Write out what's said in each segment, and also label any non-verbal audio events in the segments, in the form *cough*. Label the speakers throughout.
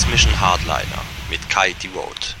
Speaker 1: Transmission Hardliner mit Kaiti Road.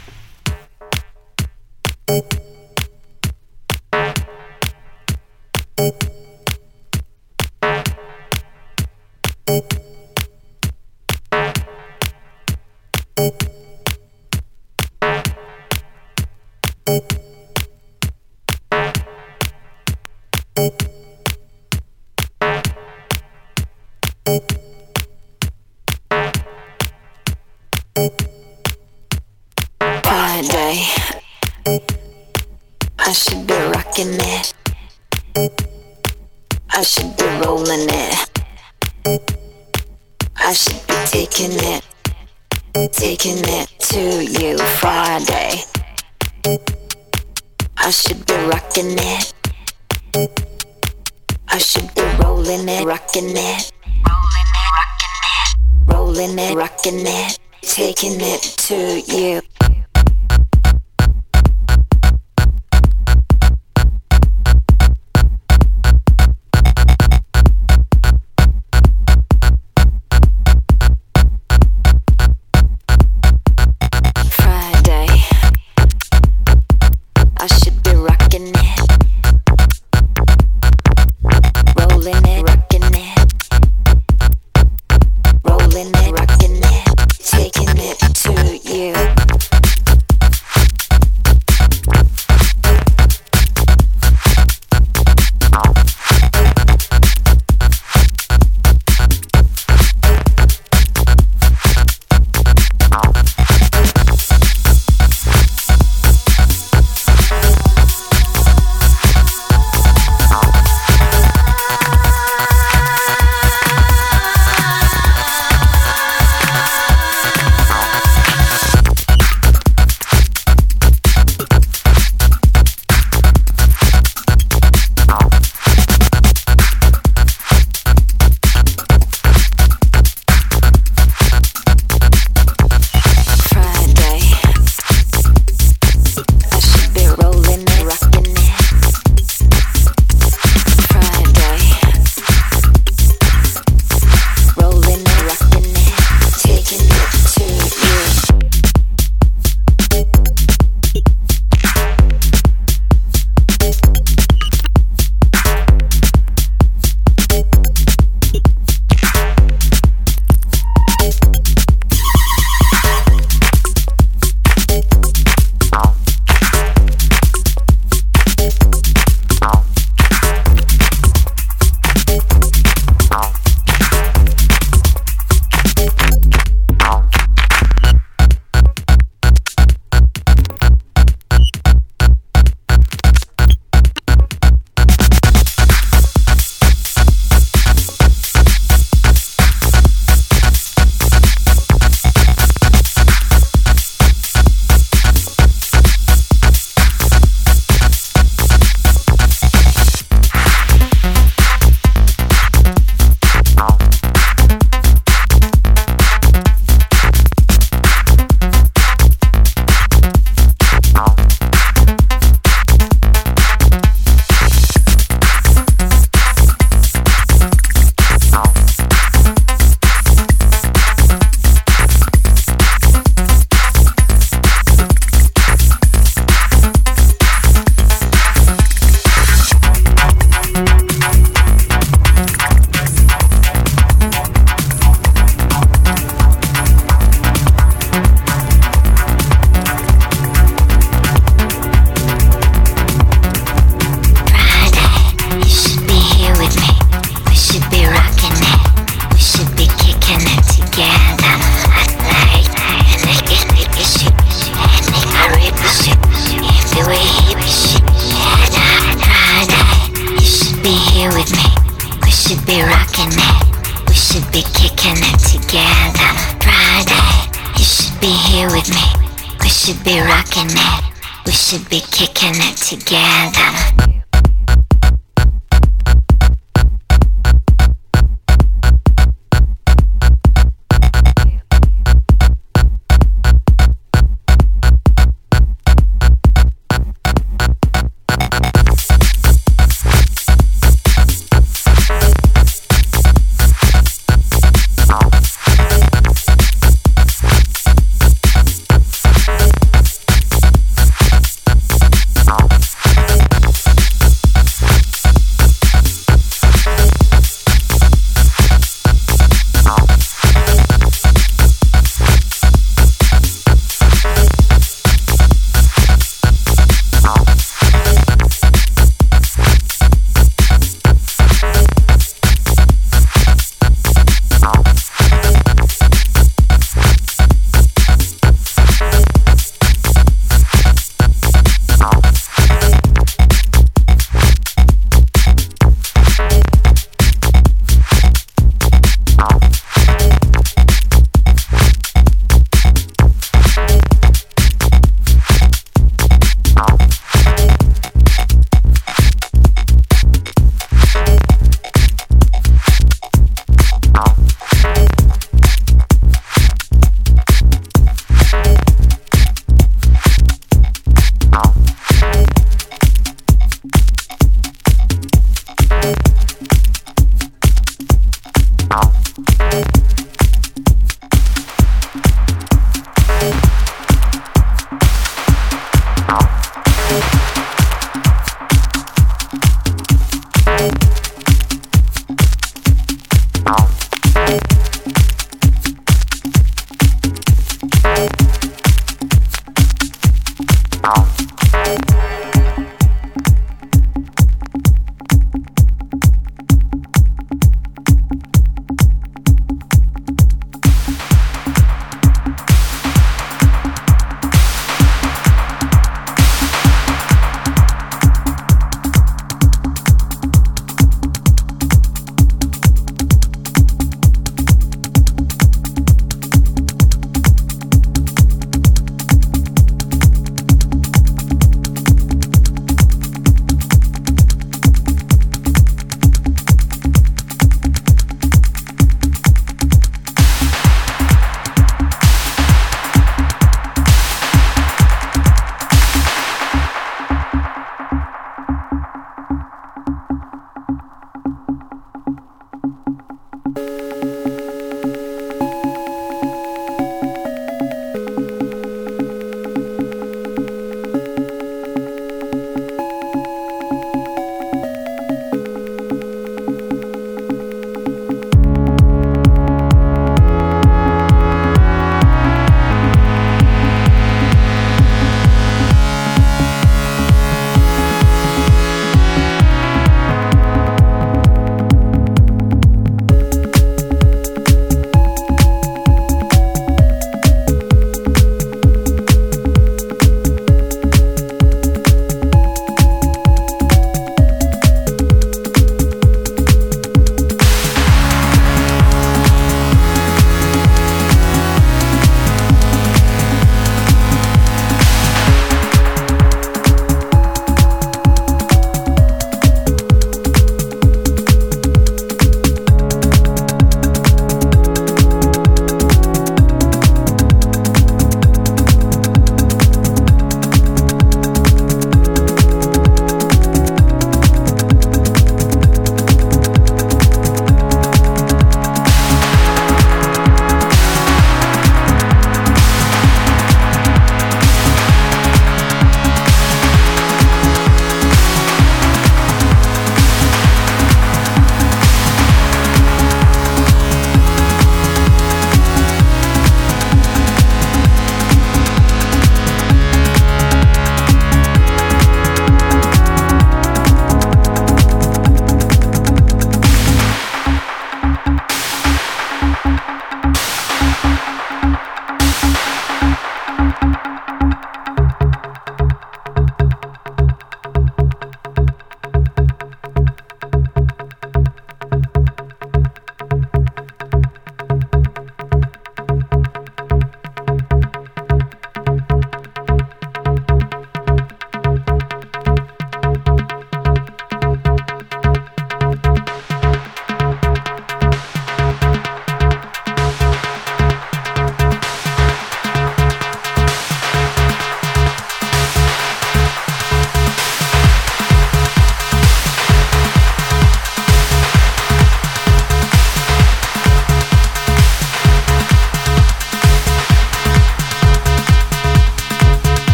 Speaker 2: should be rocking it. We should be kicking it together. Friday, you should be here with me. We
Speaker 3: should be rocking it. We
Speaker 2: should be kicking it together.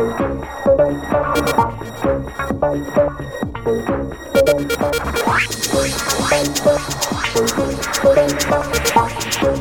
Speaker 2: Thank you.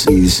Speaker 2: see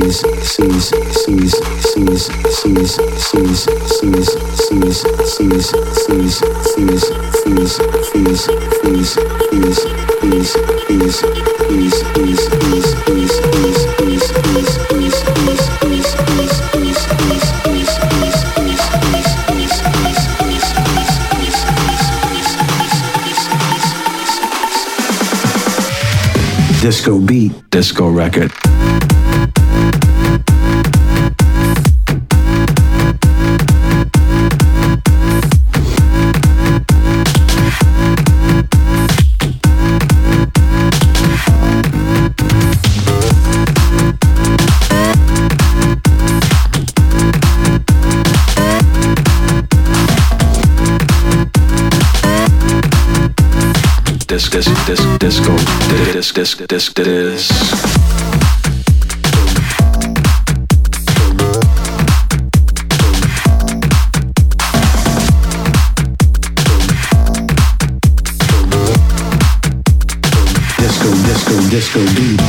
Speaker 2: seas, seas, seas. Disc, disc, disc, disc. Disco, disco, disco beat.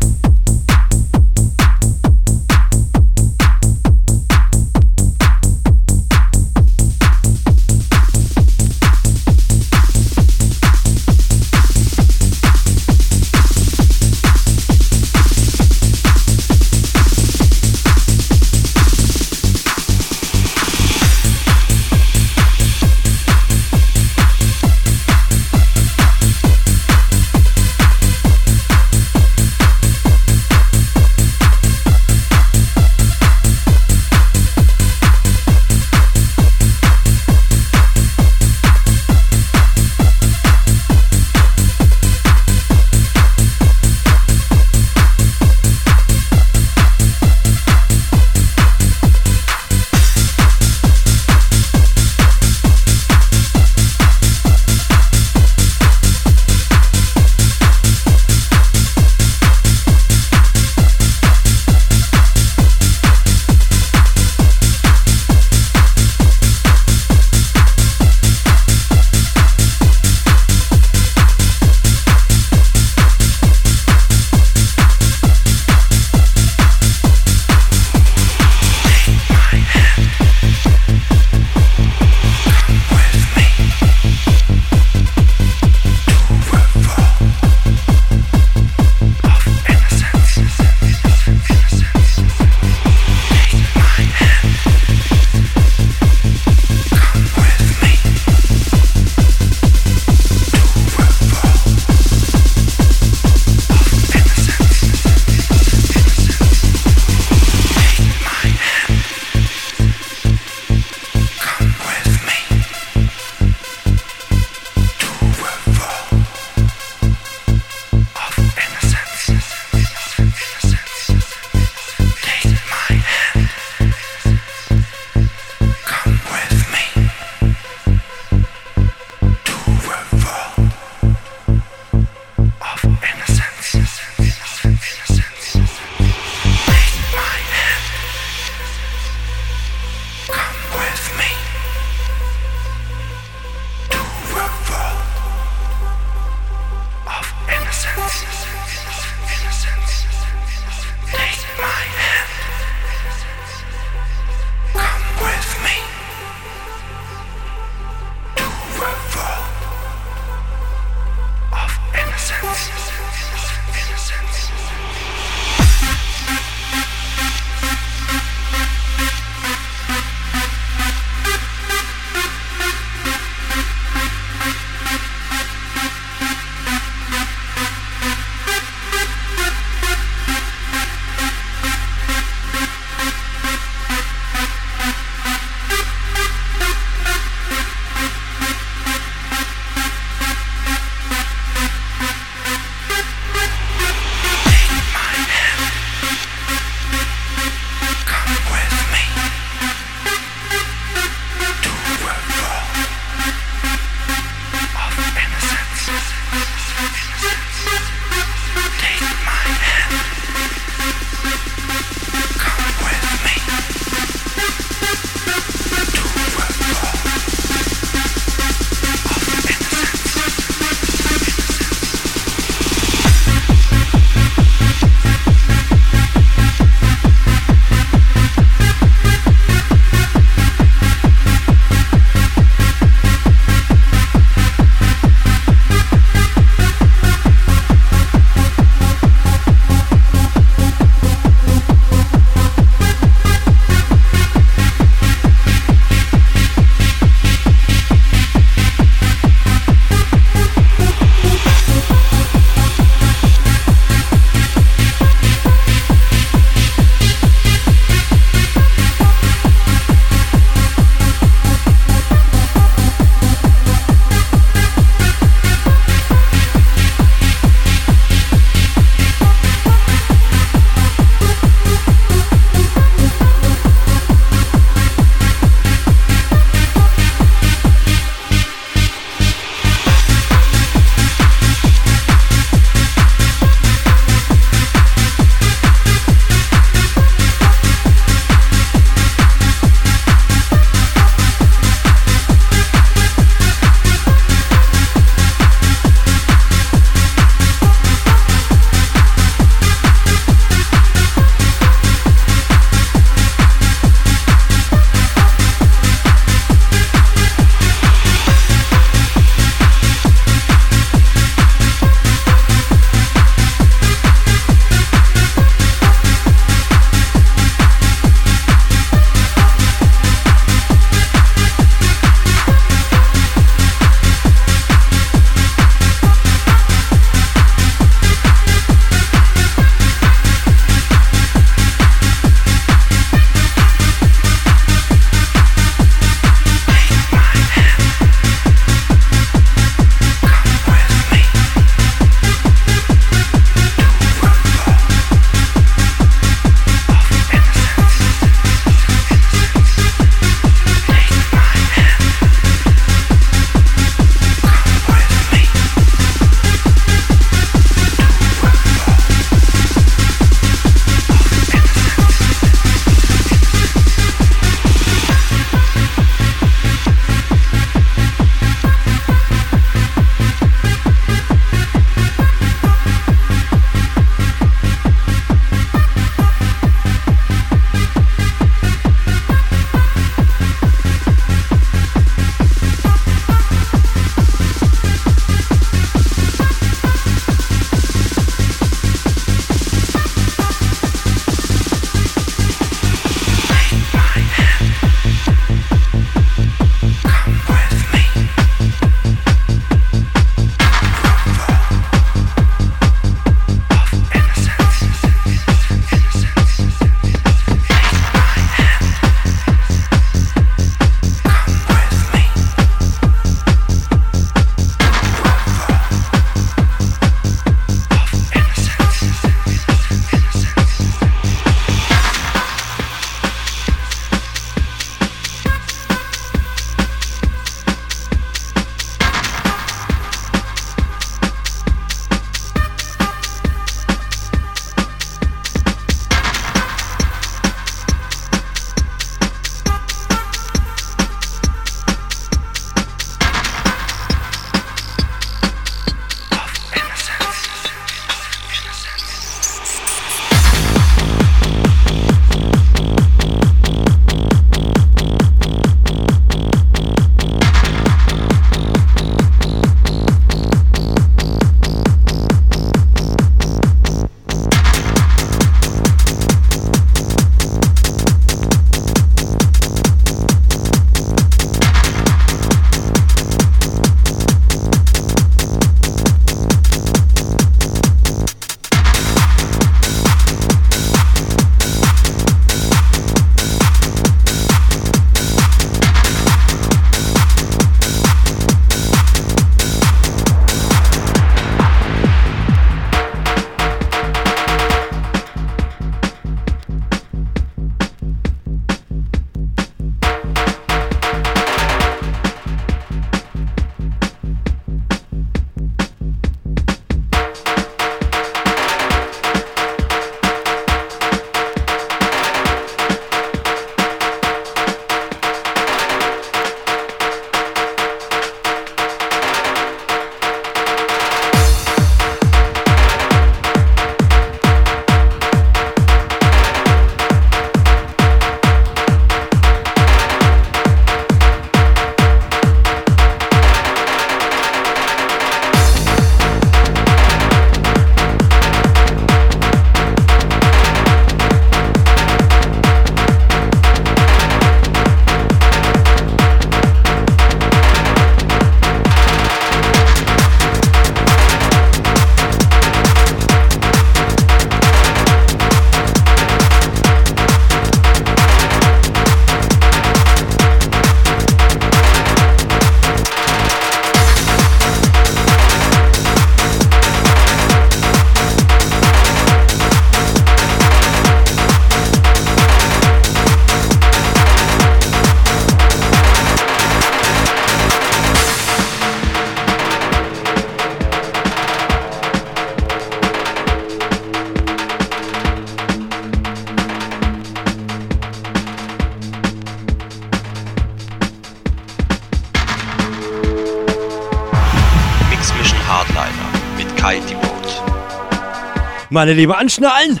Speaker 4: Meine Liebe, anschnallen!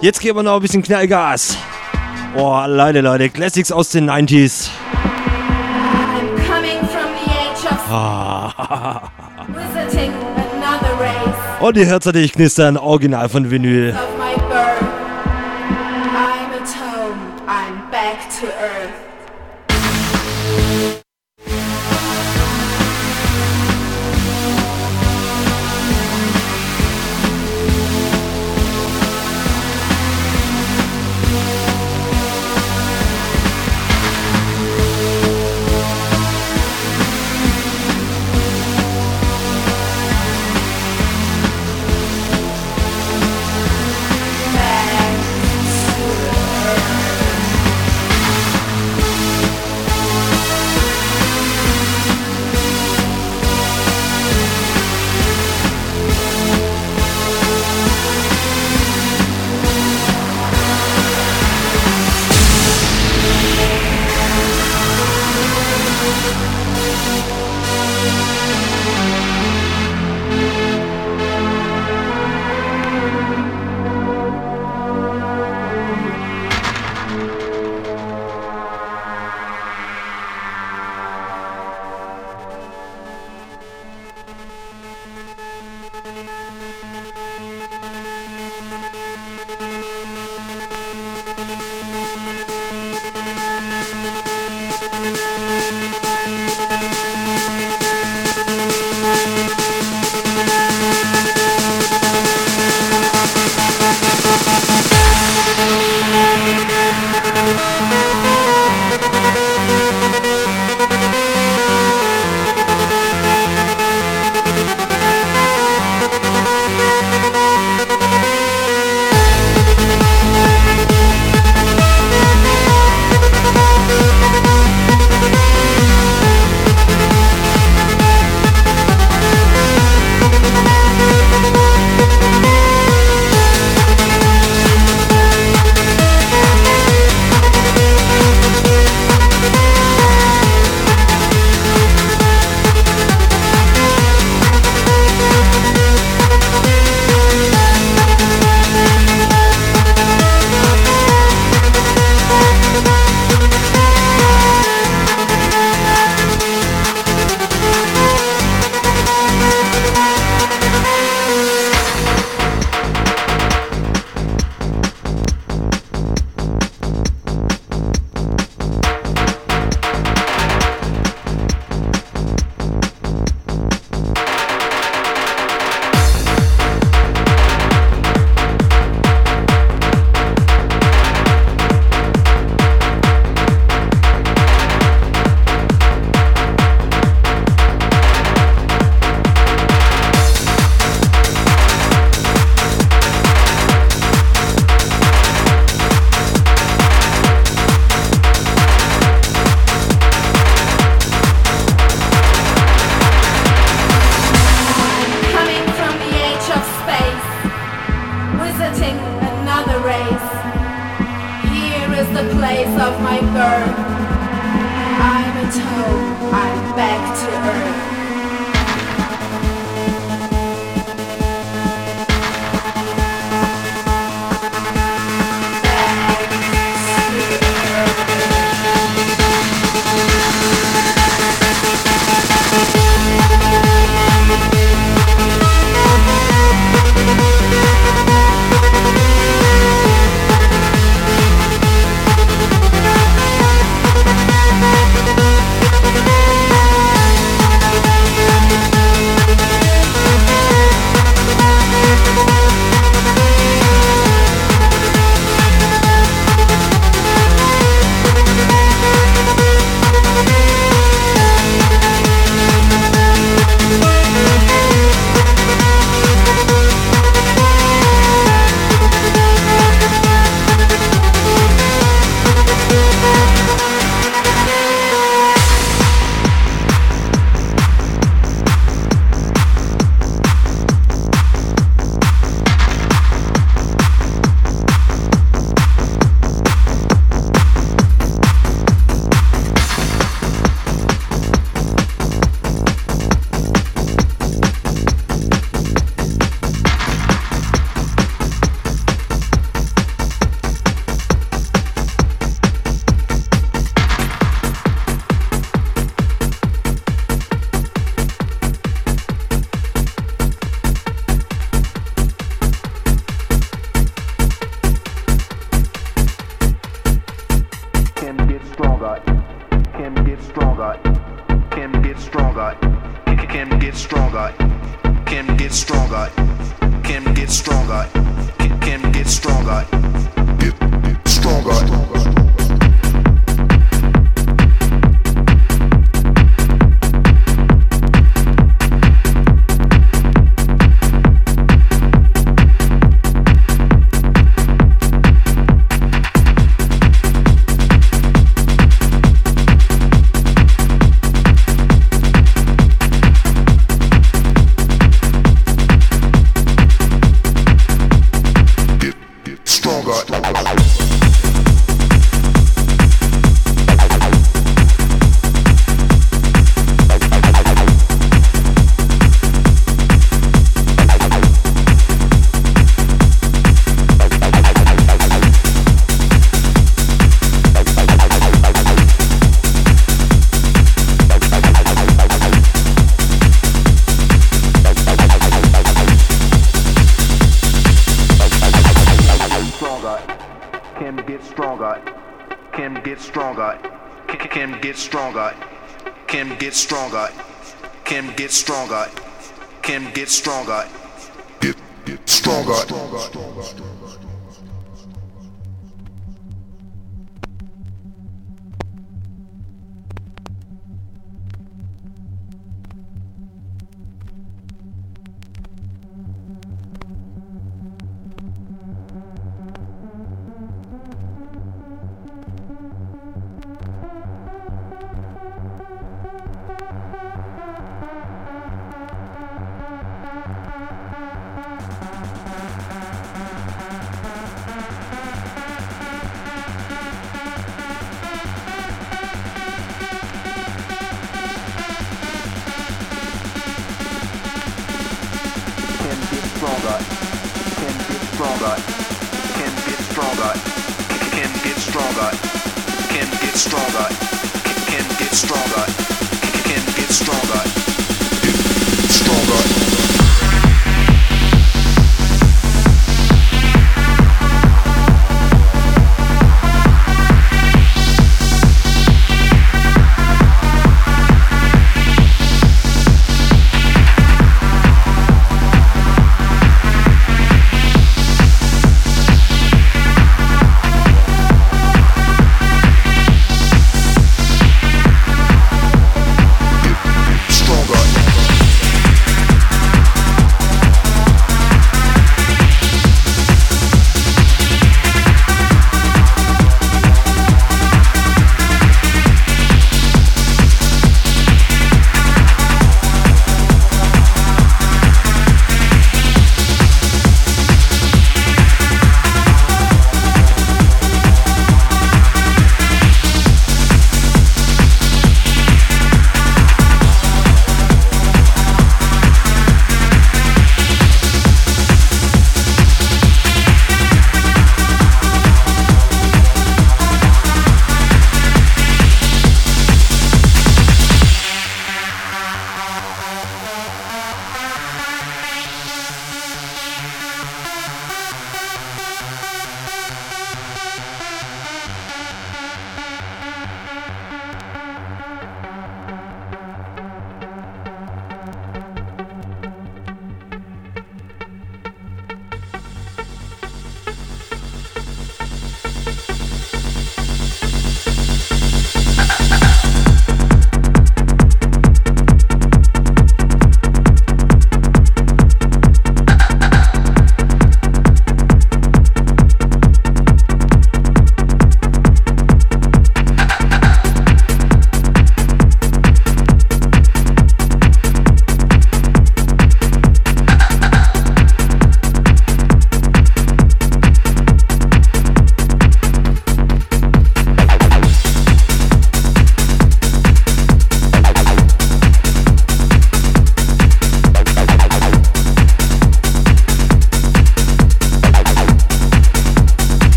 Speaker 4: Jetzt geben wir noch ein bisschen Knallgas. Oh, Leute, Leute, Classics aus den 90s.
Speaker 5: I'm coming from the age of
Speaker 4: Ah. *laughs* Und die Herzer, die ich knistern, original von Vinyl.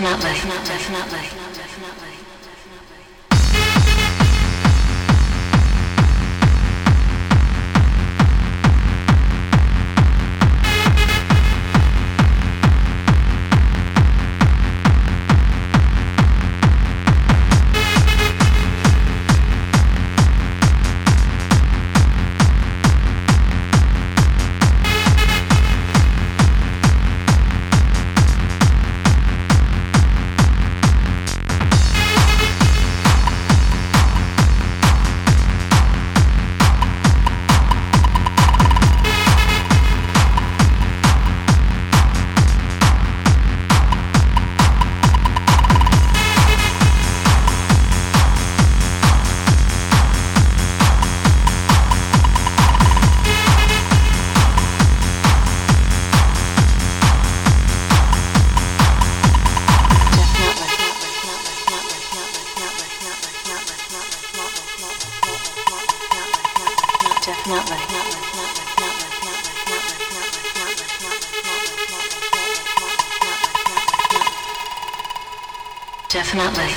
Speaker 6: Definitely. Definitely. Definitely. Definitely.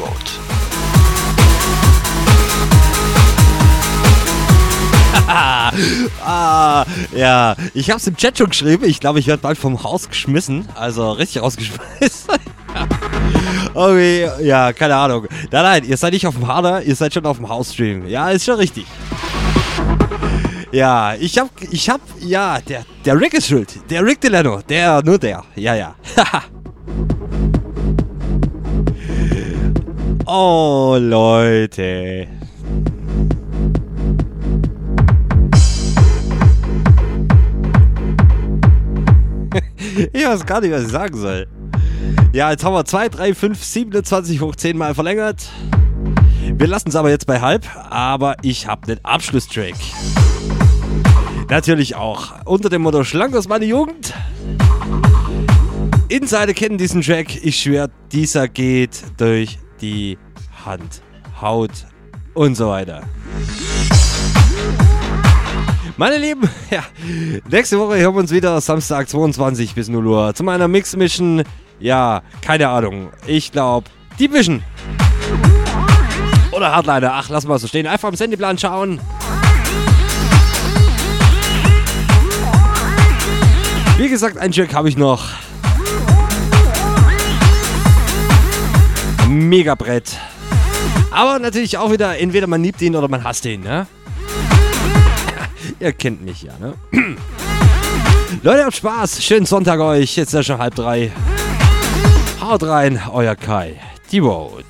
Speaker 6: Abbey *laughs*
Speaker 5: ah, ja, ich hab's im Chat schon geschrieben. Ich glaube, ich werde bald vom Haus geschmissen. Also richtig rausgeschmissen. *laughs* okay, ja, keine Ahnung. Nein, nein, ihr seid nicht auf dem Harder, ihr seid schon auf dem Hausstream. Ja, ist schon richtig. Ja, ich hab, ich hab, ja, der, der Rick ist schuld. Der Rick Delano, der, nur der. Ja, ja. Haha. *laughs* oh, Leute. *laughs* ich weiß gar nicht, was ich sagen soll. Ja, jetzt haben wir 2, 3, 5, 27 hoch 10 mal verlängert. Wir lassen es aber jetzt bei halb, aber ich habe den Abschlusstrack. Natürlich auch unter dem Motto Schlank aus meiner Jugend. Insider kennen diesen Track. Ich schwöre, dieser geht durch die Hand, Haut und so weiter. Meine Lieben, *laughs* ja, nächste Woche hören wir uns wieder Samstag 22 bis 0 Uhr zu meiner Mix-Mission. Ja, keine Ahnung. Ich glaube, die Vision. Oder Hardliner. Ach, lass mal so stehen. Einfach am Sendeplan schauen. Wie gesagt, ein Track habe ich noch. Mega Brett. Aber natürlich auch wieder, entweder man liebt ihn oder man hasst ihn, ne? *laughs* Ihr kennt mich ja, ne? *clears throat* Leute, habt Spaß. Schönen Sonntag euch. Jetzt ist ja schon halb drei. Haut rein, euer Kai. Die Road.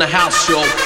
Speaker 7: In the house show.